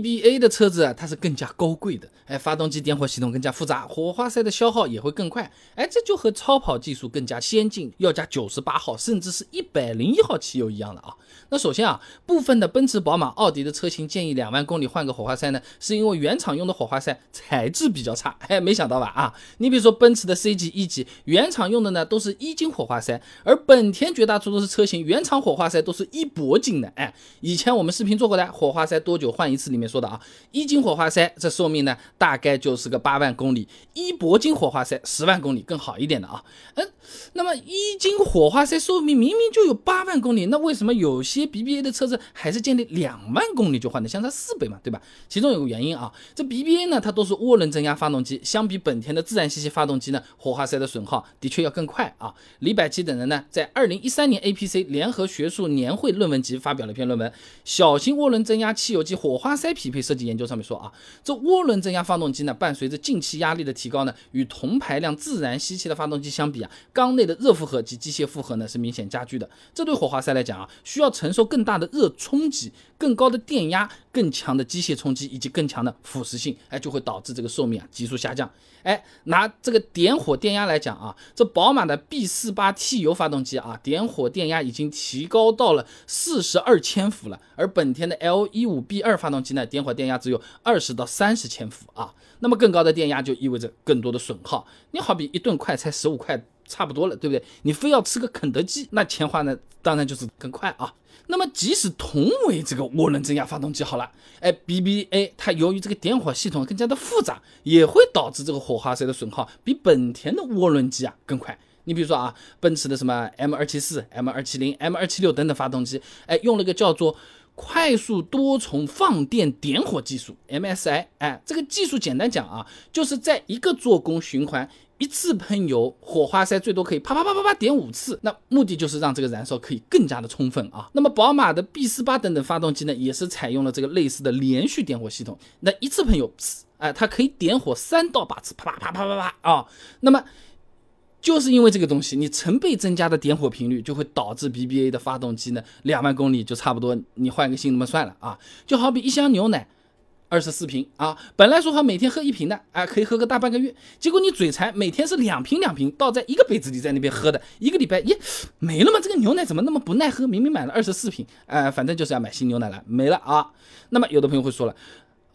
BBA 的车子啊，它是更加高贵的，哎，发动机点火系统更加复杂，火花塞的消耗也会更快，哎，这就和超跑技术更加先进，要加九十八号甚至是一百零一号汽油一样的啊。那首先啊，部分的奔驰、宝马、奥迪的车型建议两万公里换个火花塞呢，是因为原厂用的火花塞材质比较差，哎，没想到吧啊？你比如说奔驰的 C 级、E 级，原厂用的呢都是一金火花塞，而本田绝大多数车型原厂火花塞都是一铂金的，哎，以前我们视频做过的火花塞多久换一次里面说的啊，一斤火花塞这寿命呢大概就是个八万公里，一铂金火花塞十万公里更好一点的啊，嗯，那么一金火花塞寿命明明就有八万公里，那为什么有些 BBA 的车子还是建立两万公里就换的，相差四倍嘛，对吧？其中有个原因啊，这 BBA 呢，它都是涡轮增压发动机，相比本田的自然吸气发动机呢，火花塞的损耗的确要更快啊。李百基等人呢，在二零一三年 APC 联合学术年会论文集发表了一篇论文，《小型涡轮增压汽油机火花塞匹配设计研究》，上面说啊，这涡轮增压发动机呢，伴随着进气压力的提高呢，与同排量自然吸气的发动机相比啊，缸内的热负荷及机械负荷呢是明显加剧的。这对火花塞来讲啊，需要承受更大的热冲击、更高的电压、更强的机械冲击以及更强的腐蚀性，哎，就会导致这个寿命啊急速下降。哎，拿这个点火电压来讲啊，这宝马的 B 四八 T 油发动机啊，点火电压已经提高到了四十二千伏了，而本田的 L 一五 B 二发动机呢，点火电压只有二十到三十千伏啊。那么更高的电压就意味着更多的损耗。你好比一顿快才十五块。差不多了，对不对？你非要吃个肯德基，那钱花呢，当然就是更快啊。那么即使同为这个涡轮增压发动机，好了，哎，BBA 它由于这个点火系统更加的复杂，也会导致这个火花塞的损耗比本田的涡轮机啊更快。你比如说啊，奔驰的什么 M 二七四、M 二七零、M 二七六等等发动机，哎，用了个叫做快速多重放电点火技术 MSI，哎，这个技术简单讲啊，就是在一个做工循环。一次喷油，火花塞最多可以啪啪啪啪啪点五次，那目的就是让这个燃烧可以更加的充分啊。那么宝马的 B 四八等等发动机呢，也是采用了这个类似的连续点火系统。那一次喷油，哎，它可以点火三到八次，啪啪啪啪啪啪啊。那么就是因为这个东西，你成倍增加的点火频率，就会导致 BBA 的发动机呢，两万公里就差不多，你换个新那么算了啊。就好比一箱牛奶。二十四瓶啊，本来说好每天喝一瓶的，哎，可以喝个大半个月。结果你嘴馋，每天是两瓶两瓶倒在一个杯子里在那边喝的，一个礼拜，耶，没了吗？这个牛奶怎么那么不耐喝？明明买了二十四瓶，哎，反正就是要买新牛奶了，没了啊。那么有的朋友会说了。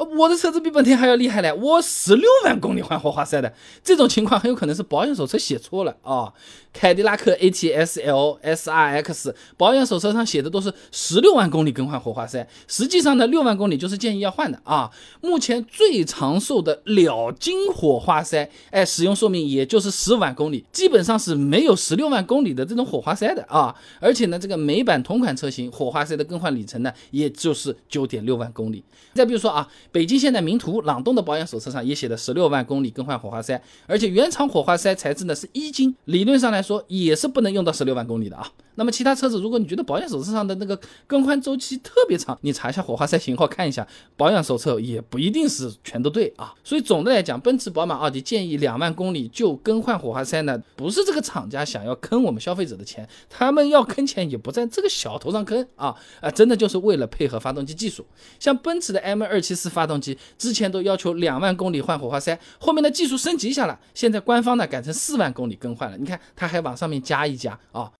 我的车子比本田还要厉害嘞，我十六万公里换火花塞的，这种情况很有可能是保养手册写错了啊。凯迪拉克 ATS L SRX 保养手册上写的都是十六万公里更换火花塞，实际上呢，六万公里就是建议要换的啊。目前最长寿的了金火花塞，哎，使用寿命也就是十五万公里，基本上是没有十六万公里的这种火花塞的啊。而且呢，这个美版同款车型火花塞的更换里程呢，也就是九点六万公里。再比如说啊。北京现代名图、朗动的保养手册上也写的十六万公里更换火花塞，而且原厂火花塞材质呢是一金，理论上来说也是不能用到十六万公里的啊。那么其他车子，如果你觉得保养手册上的那个更换周期特别长，你查一下火花塞型号看一下，保养手册也不一定是全都对啊。所以总的来讲，奔驰、宝马、奥迪建议两万公里就更换火花塞呢，不是这个厂家想要坑我们消费者的钱，他们要坑钱也不在这个小头上坑啊啊，真的就是为了配合发动机技术。像奔驰的 M 二七四发动机之前都要求两万公里换火花塞，后面的技术升级一下了，现在官方呢改成四万公里更换了。你看它还往上面加一加啊。